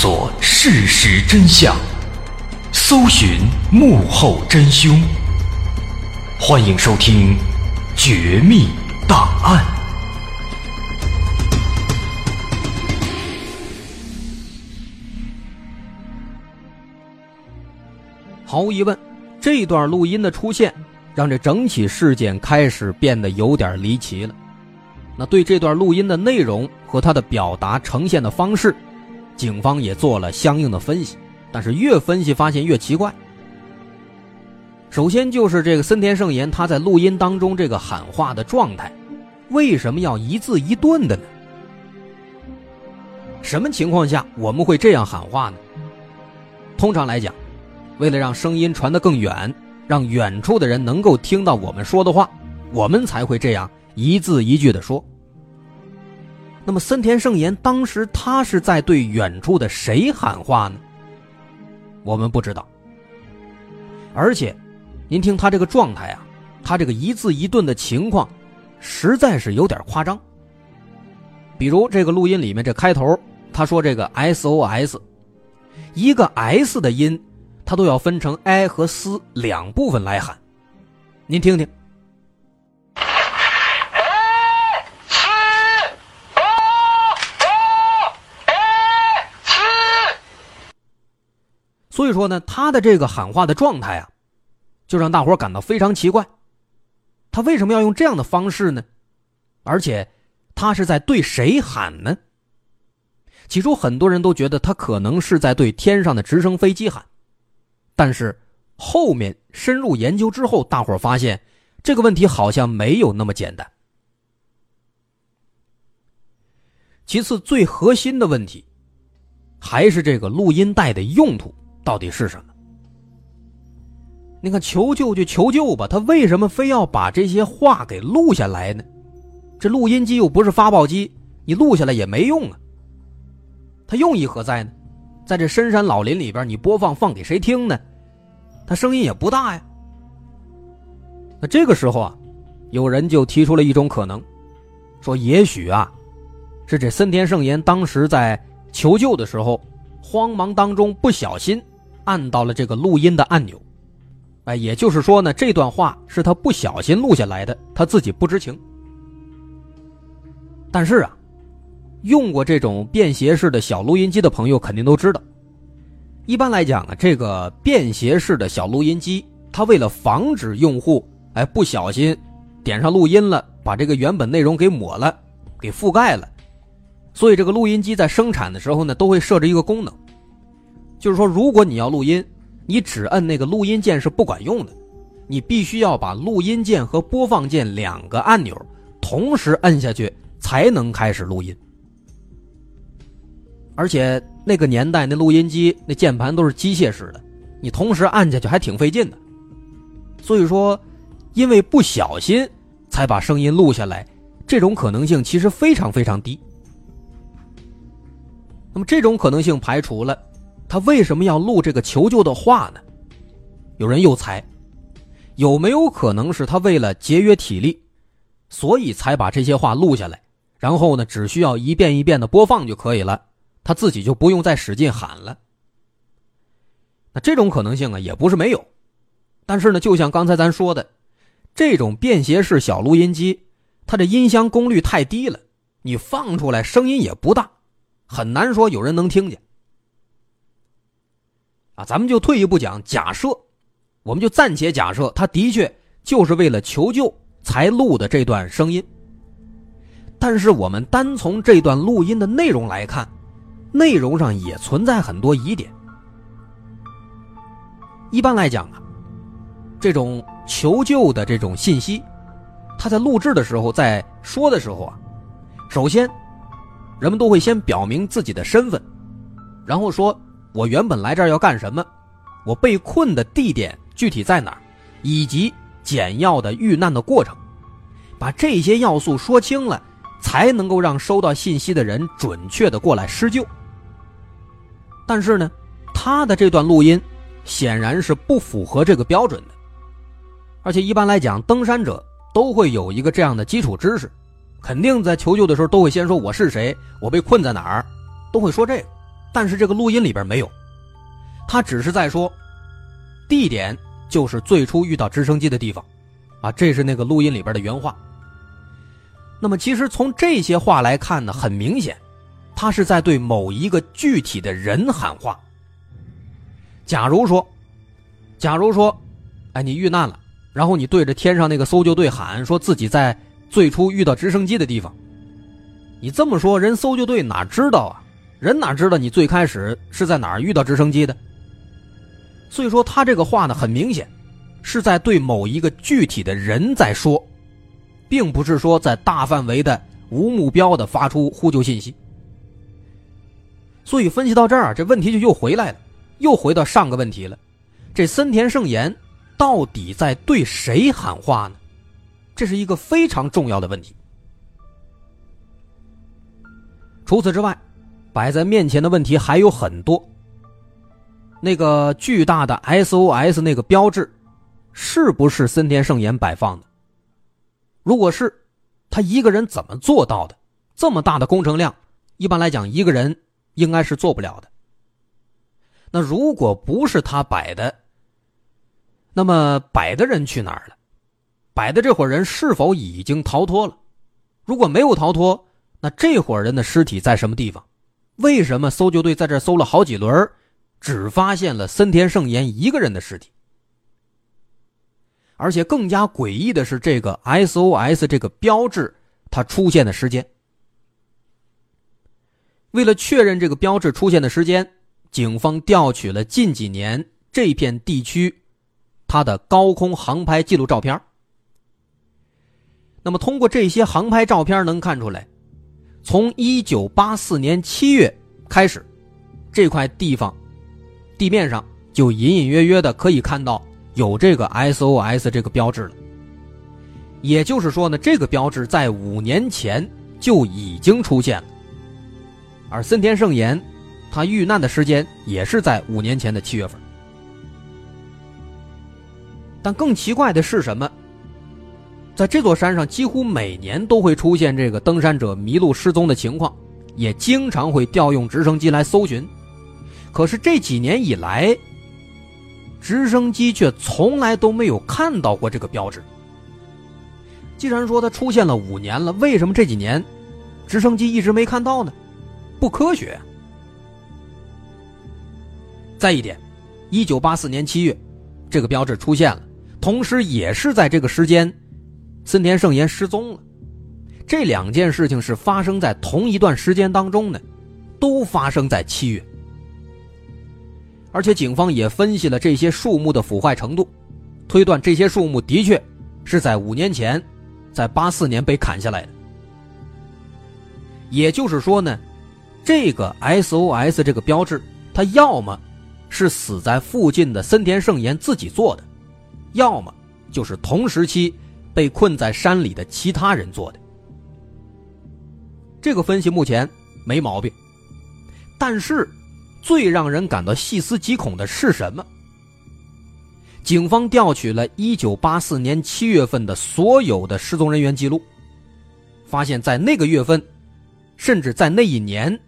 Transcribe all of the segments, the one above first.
探索事实真相，搜寻幕后真凶。欢迎收听《绝密档案》。毫无疑问，这段录音的出现，让这整起事件开始变得有点离奇了。那对这段录音的内容和他的表达呈现的方式，警方也做了相应的分析。但是越分析发现越奇怪。首先就是这个森田圣言他在录音当中这个喊话的状态，为什么要一字一顿的呢？什么情况下我们会这样喊话呢？通常来讲，为了让声音传得更远，让远处的人能够听到我们说的话，我们才会这样一字一句的说。那么森田圣言当时他是在对远处的谁喊话呢？我们不知道。而且，您听他这个状态啊，他这个一字一顿的情况，实在是有点夸张。比如这个录音里面这开头，他说这个 SOS，一个 S 的音，他都要分成 I 和 S 两部分来喊，您听听。所以说呢，他的这个喊话的状态啊，就让大伙感到非常奇怪。他为什么要用这样的方式呢？而且，他是在对谁喊呢？起初很多人都觉得他可能是在对天上的直升飞机喊，但是后面深入研究之后，大伙发现这个问题好像没有那么简单。其次，最核心的问题还是这个录音带的用途。到底是什么？你看，求救就求救吧，他为什么非要把这些话给录下来呢？这录音机又不是发报机，你录下来也没用啊。他用意何在呢？在这深山老林里边，你播放放给谁听呢？他声音也不大呀。那这个时候啊，有人就提出了一种可能，说也许啊，是这森田圣言当时在求救的时候，慌忙当中不小心。按到了这个录音的按钮，哎，也就是说呢，这段话是他不小心录下来的，他自己不知情。但是啊，用过这种便携式的小录音机的朋友肯定都知道，一般来讲啊，这个便携式的小录音机，它为了防止用户哎不小心点上录音了，把这个原本内容给抹了，给覆盖了，所以这个录音机在生产的时候呢，都会设置一个功能。就是说，如果你要录音，你只摁那个录音键是不管用的，你必须要把录音键和播放键两个按钮同时摁下去，才能开始录音。而且那个年代那录音机那键盘都是机械式的，你同时按下去还挺费劲的。所以说，因为不小心才把声音录下来，这种可能性其实非常非常低。那么这种可能性排除了。他为什么要录这个求救的话呢？有人又猜，有没有可能是他为了节约体力，所以才把这些话录下来，然后呢，只需要一遍一遍的播放就可以了，他自己就不用再使劲喊了。那这种可能性啊，也不是没有，但是呢，就像刚才咱说的，这种便携式小录音机，它的音箱功率太低了，你放出来声音也不大，很难说有人能听见。啊，咱们就退一步讲，假设，我们就暂且假设，他的确就是为了求救才录的这段声音。但是我们单从这段录音的内容来看，内容上也存在很多疑点。一般来讲啊，这种求救的这种信息，他在录制的时候，在说的时候啊，首先，人们都会先表明自己的身份，然后说。我原本来这儿要干什么？我被困的地点具体在哪儿？以及简要的遇难的过程，把这些要素说清了，才能够让收到信息的人准确的过来施救。但是呢，他的这段录音显然是不符合这个标准的，而且一般来讲，登山者都会有一个这样的基础知识，肯定在求救的时候都会先说我是谁，我被困在哪儿，都会说这个。但是这个录音里边没有，他只是在说，地点就是最初遇到直升机的地方，啊，这是那个录音里边的原话。那么其实从这些话来看呢，很明显，他是在对某一个具体的人喊话。假如说，假如说，哎，你遇难了，然后你对着天上那个搜救队喊，说自己在最初遇到直升机的地方，你这么说，人搜救队哪知道啊？人哪知道你最开始是在哪儿遇到直升机的？所以说他这个话呢，很明显是在对某一个具体的人在说，并不是说在大范围的无目标的发出呼救信息。所以分析到这儿，这问题就又回来了，又回到上个问题了：这森田圣言到底在对谁喊话呢？这是一个非常重要的问题。除此之外。摆在面前的问题还有很多。那个巨大的 SOS 那个标志，是不是森田圣言摆放的？如果是，他一个人怎么做到的？这么大的工程量，一般来讲一个人应该是做不了的。那如果不是他摆的，那么摆的人去哪儿了？摆的这伙人是否已经逃脱了？如果没有逃脱，那这伙人的尸体在什么地方？为什么搜救队在这搜了好几轮，只发现了森田圣言一个人的尸体？而且更加诡异的是，这个 SOS 这个标志它出现的时间。为了确认这个标志出现的时间，警方调取了近几年这片地区它的高空航拍记录照片。那么，通过这些航拍照片能看出来。从一九八四年七月开始，这块地方地面上就隐隐约约的可以看到有这个 SOS 这个标志了。也就是说呢，这个标志在五年前就已经出现了。而森田圣言，他遇难的时间也是在五年前的七月份。但更奇怪的是什么？在这座山上，几乎每年都会出现这个登山者迷路失踪的情况，也经常会调用直升机来搜寻。可是这几年以来，直升机却从来都没有看到过这个标志。既然说它出现了五年了，为什么这几年直升机一直没看到呢？不科学。再一点，一九八四年七月，这个标志出现了，同时也是在这个时间。森田圣言失踪了，这两件事情是发生在同一段时间当中的，都发生在七月。而且警方也分析了这些树木的腐坏程度，推断这些树木的确是在五年前，在八四年被砍下来的。也就是说呢，这个 SOS 这个标志，它要么是死在附近的森田圣言自己做的，要么就是同时期。被困在山里的其他人做的，这个分析目前没毛病。但是，最让人感到细思极恐的是什么？警方调取了1984年7月份的所有的失踪人员记录，发现，在那个月份，甚至在那一年，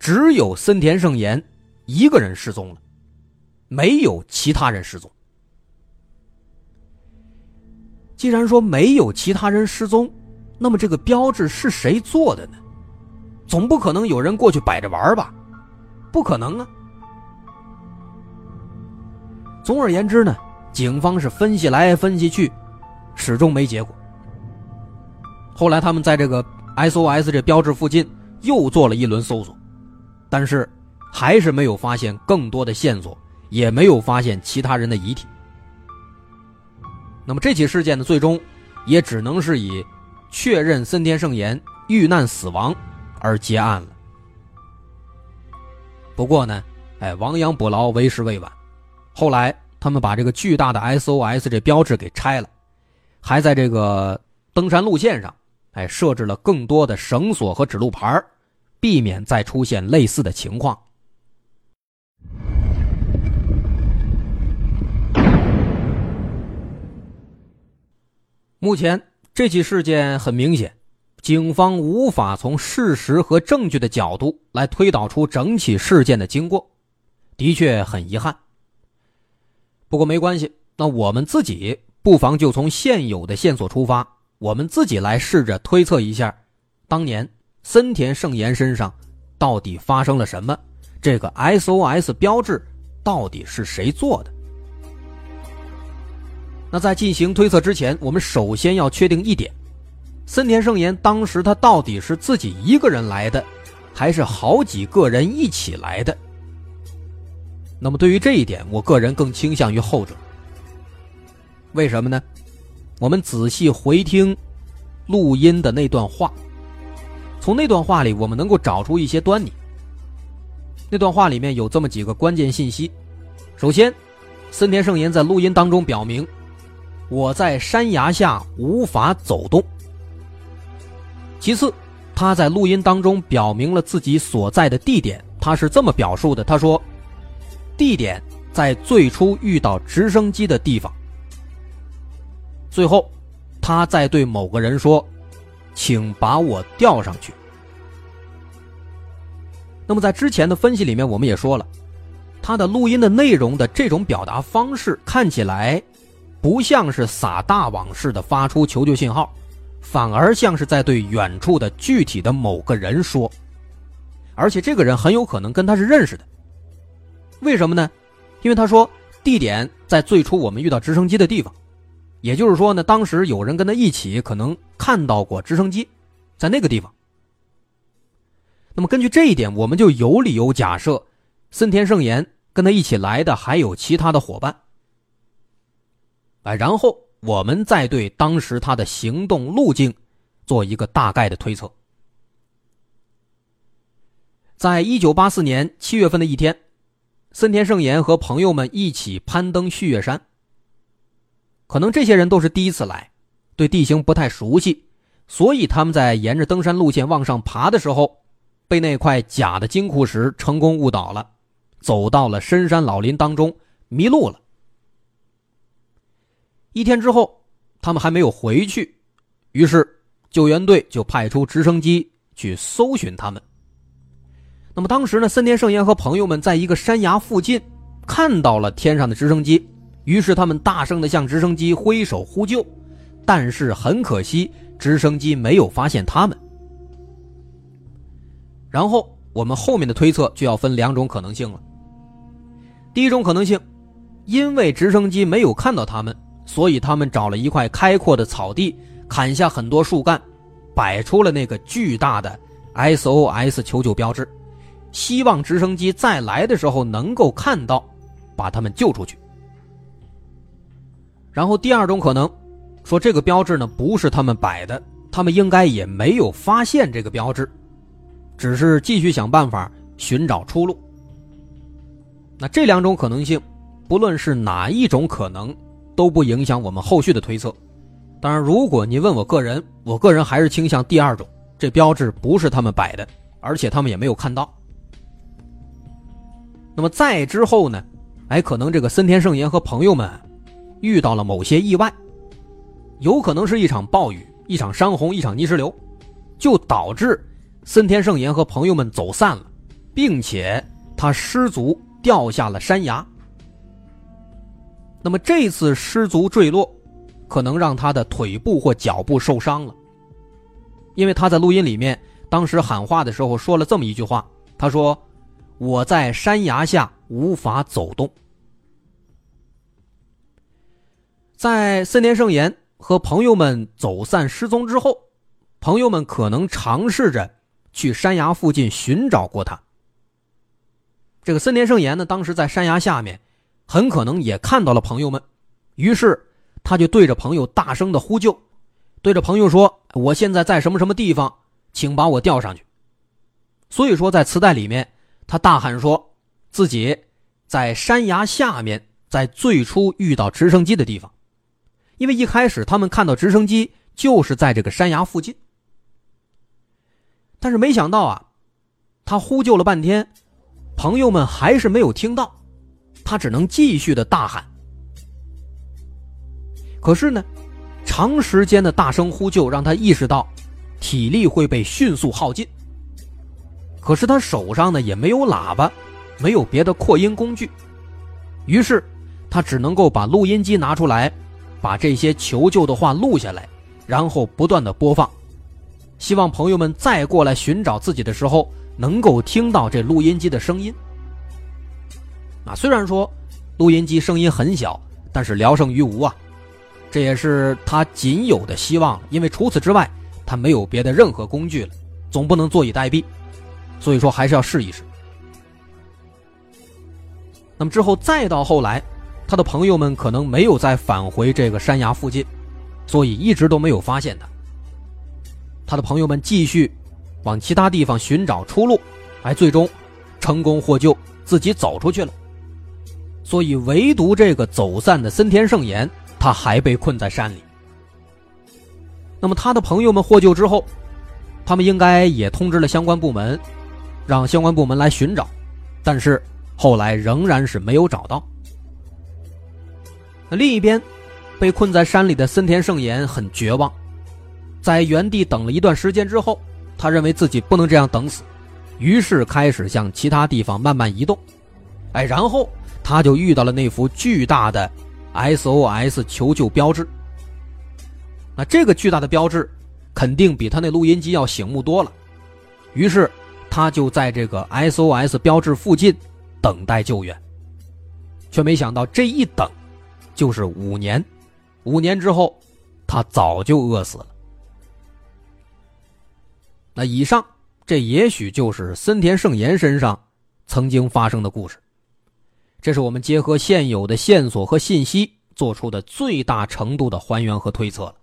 只有森田圣言一个人失踪了，没有其他人失踪。既然说没有其他人失踪，那么这个标志是谁做的呢？总不可能有人过去摆着玩吧？不可能啊！总而言之呢，警方是分析来分析去，始终没结果。后来他们在这个 SOS 这标志附近又做了一轮搜索，但是还是没有发现更多的线索，也没有发现其他人的遗体。那么这起事件呢，最终也只能是以确认森田圣言遇难死亡而结案了。不过呢，哎，亡羊补牢为时未晚。后来他们把这个巨大的 SOS 这标志给拆了，还在这个登山路线上，哎，设置了更多的绳索和指路牌，避免再出现类似的情况。目前这起事件很明显，警方无法从事实和证据的角度来推导出整起事件的经过，的确很遗憾。不过没关系，那我们自己不妨就从现有的线索出发，我们自己来试着推测一下，当年森田圣言身上到底发生了什么，这个 SOS 标志到底是谁做的？那在进行推测之前，我们首先要确定一点。森田圣言当时他到底是自己一个人来的，还是好几个人一起来的？那么对于这一点，我个人更倾向于后者。为什么呢？我们仔细回听录音的那段话，从那段话里我们能够找出一些端倪。那段话里面有这么几个关键信息：首先，森田圣言在录音当中表明，我在山崖下无法走动。其次，他在录音当中表明了自己所在的地点，他是这么表述的：“他说，地点在最初遇到直升机的地方。”最后，他在对某个人说：“请把我吊上去。”那么，在之前的分析里面，我们也说了，他的录音的内容的这种表达方式看起来不像是撒大网似的发出求救信号。反而像是在对远处的具体的某个人说，而且这个人很有可能跟他是认识的。为什么呢？因为他说地点在最初我们遇到直升机的地方，也就是说呢，当时有人跟他一起可能看到过直升机，在那个地方。那么根据这一点，我们就有理由假设，森田圣言跟他一起来的还有其他的伙伴。哎，然后。我们再对当时他的行动路径做一个大概的推测。在一九八四年七月份的一天，森田圣言和朋友们一起攀登旭月山。可能这些人都是第一次来，对地形不太熟悉，所以他们在沿着登山路线往上爬的时候，被那块假的金库石成功误导了，走到了深山老林当中，迷路了。一天之后，他们还没有回去，于是救援队就派出直升机去搜寻他们。那么当时呢，森田圣彦和朋友们在一个山崖附近看到了天上的直升机，于是他们大声的向直升机挥手呼救，但是很可惜，直升机没有发现他们。然后我们后面的推测就要分两种可能性了。第一种可能性，因为直升机没有看到他们。所以他们找了一块开阔的草地，砍下很多树干，摆出了那个巨大的 SOS 求救标志，希望直升机再来的时候能够看到，把他们救出去。然后第二种可能，说这个标志呢不是他们摆的，他们应该也没有发现这个标志，只是继续想办法寻找出路。那这两种可能性，不论是哪一种可能。都不影响我们后续的推测。当然，如果您问我个人，我个人还是倾向第二种，这标志不是他们摆的，而且他们也没有看到。那么再之后呢？哎，可能这个森田圣言和朋友们遇到了某些意外，有可能是一场暴雨、一场山洪、一场泥石流，就导致森田圣言和朋友们走散了，并且他失足掉下了山崖。那么这次失足坠落，可能让他的腿部或脚部受伤了。因为他在录音里面当时喊话的时候说了这么一句话：“他说我在山崖下无法走动。”在森田圣言和朋友们走散失踪之后，朋友们可能尝试着去山崖附近寻找过他。这个森田圣言呢，当时在山崖下面。很可能也看到了朋友们，于是他就对着朋友大声的呼救，对着朋友说：“我现在在什么什么地方，请把我吊上去。”所以说，在磁带里面，他大喊说自己在山崖下面，在最初遇到直升机的地方，因为一开始他们看到直升机就是在这个山崖附近，但是没想到啊，他呼救了半天，朋友们还是没有听到。他只能继续的大喊，可是呢，长时间的大声呼救让他意识到，体力会被迅速耗尽。可是他手上呢也没有喇叭，没有别的扩音工具，于是他只能够把录音机拿出来，把这些求救的话录下来，然后不断的播放，希望朋友们再过来寻找自己的时候能够听到这录音机的声音。啊，虽然说录音机声音很小，但是聊胜于无啊，这也是他仅有的希望，因为除此之外他没有别的任何工具了，总不能坐以待毙。所以说还是要试一试。那么之后再到后来，他的朋友们可能没有再返回这个山崖附近，所以一直都没有发现他。他的朋友们继续往其他地方寻找出路，哎，最终成功获救，自己走出去了。所以唯独这个走散的森田圣言，他还被困在山里。那么他的朋友们获救之后，他们应该也通知了相关部门。让相关部门来寻找，但是后来仍然是没有找到。那另一边，被困在山里的森田圣言很绝望，在原地等了一段时间之后，他认为自己不能这样等死，于是开始向其他地方慢慢移动。哎，然后他就遇到了那幅巨大的 SOS 求救标志。那这个巨大的标志，肯定比他那录音机要醒目多了，于是。他就在这个 SOS 标志附近等待救援，却没想到这一等就是五年。五年之后，他早就饿死了。那以上，这也许就是森田圣言身上曾经发生的故事。这是我们结合现有的线索和信息做出的最大程度的还原和推测了。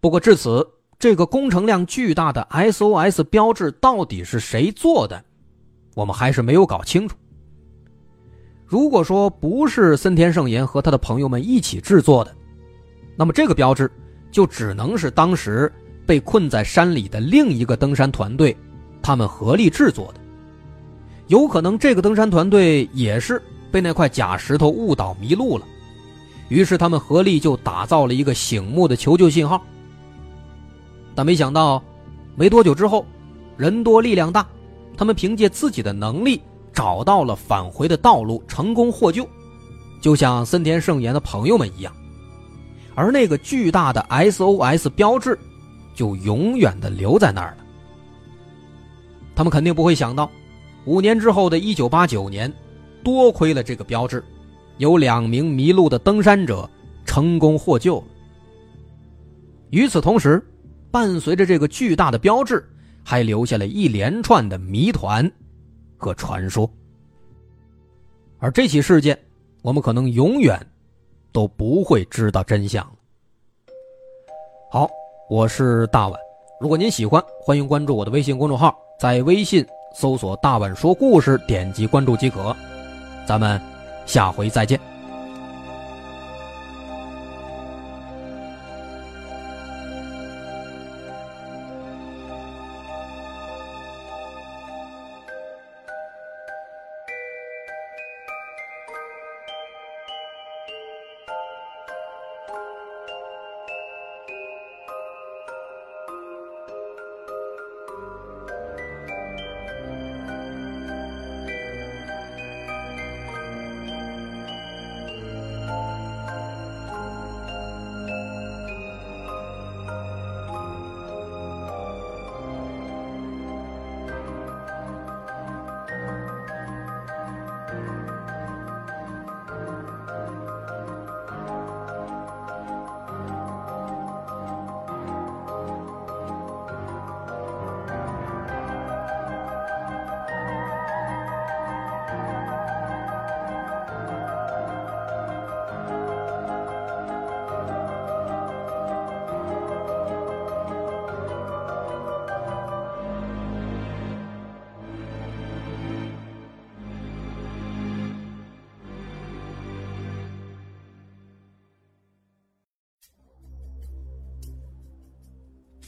不过至此。这个工程量巨大的 SOS 标志到底是谁做的？我们还是没有搞清楚。如果说不是森田圣言和他的朋友们一起制作的，那么这个标志就只能是当时被困在山里的另一个登山团队，他们合力制作的。有可能这个登山团队也是被那块假石头误导迷路了，于是他们合力就打造了一个醒目的求救信号。但没想到，没多久之后，人多力量大，他们凭借自己的能力找到了返回的道路，成功获救，就像森田圣言的朋友们一样。而那个巨大的 SOS 标志，就永远的留在那儿了。他们肯定不会想到，五年之后的一九八九年，多亏了这个标志，有两名迷路的登山者成功获救。与此同时。伴随着这个巨大的标志，还留下了一连串的谜团和传说。而这起事件，我们可能永远都不会知道真相。好，我是大碗。如果您喜欢，欢迎关注我的微信公众号，在微信搜索“大碗说故事”，点击关注即可。咱们下回再见。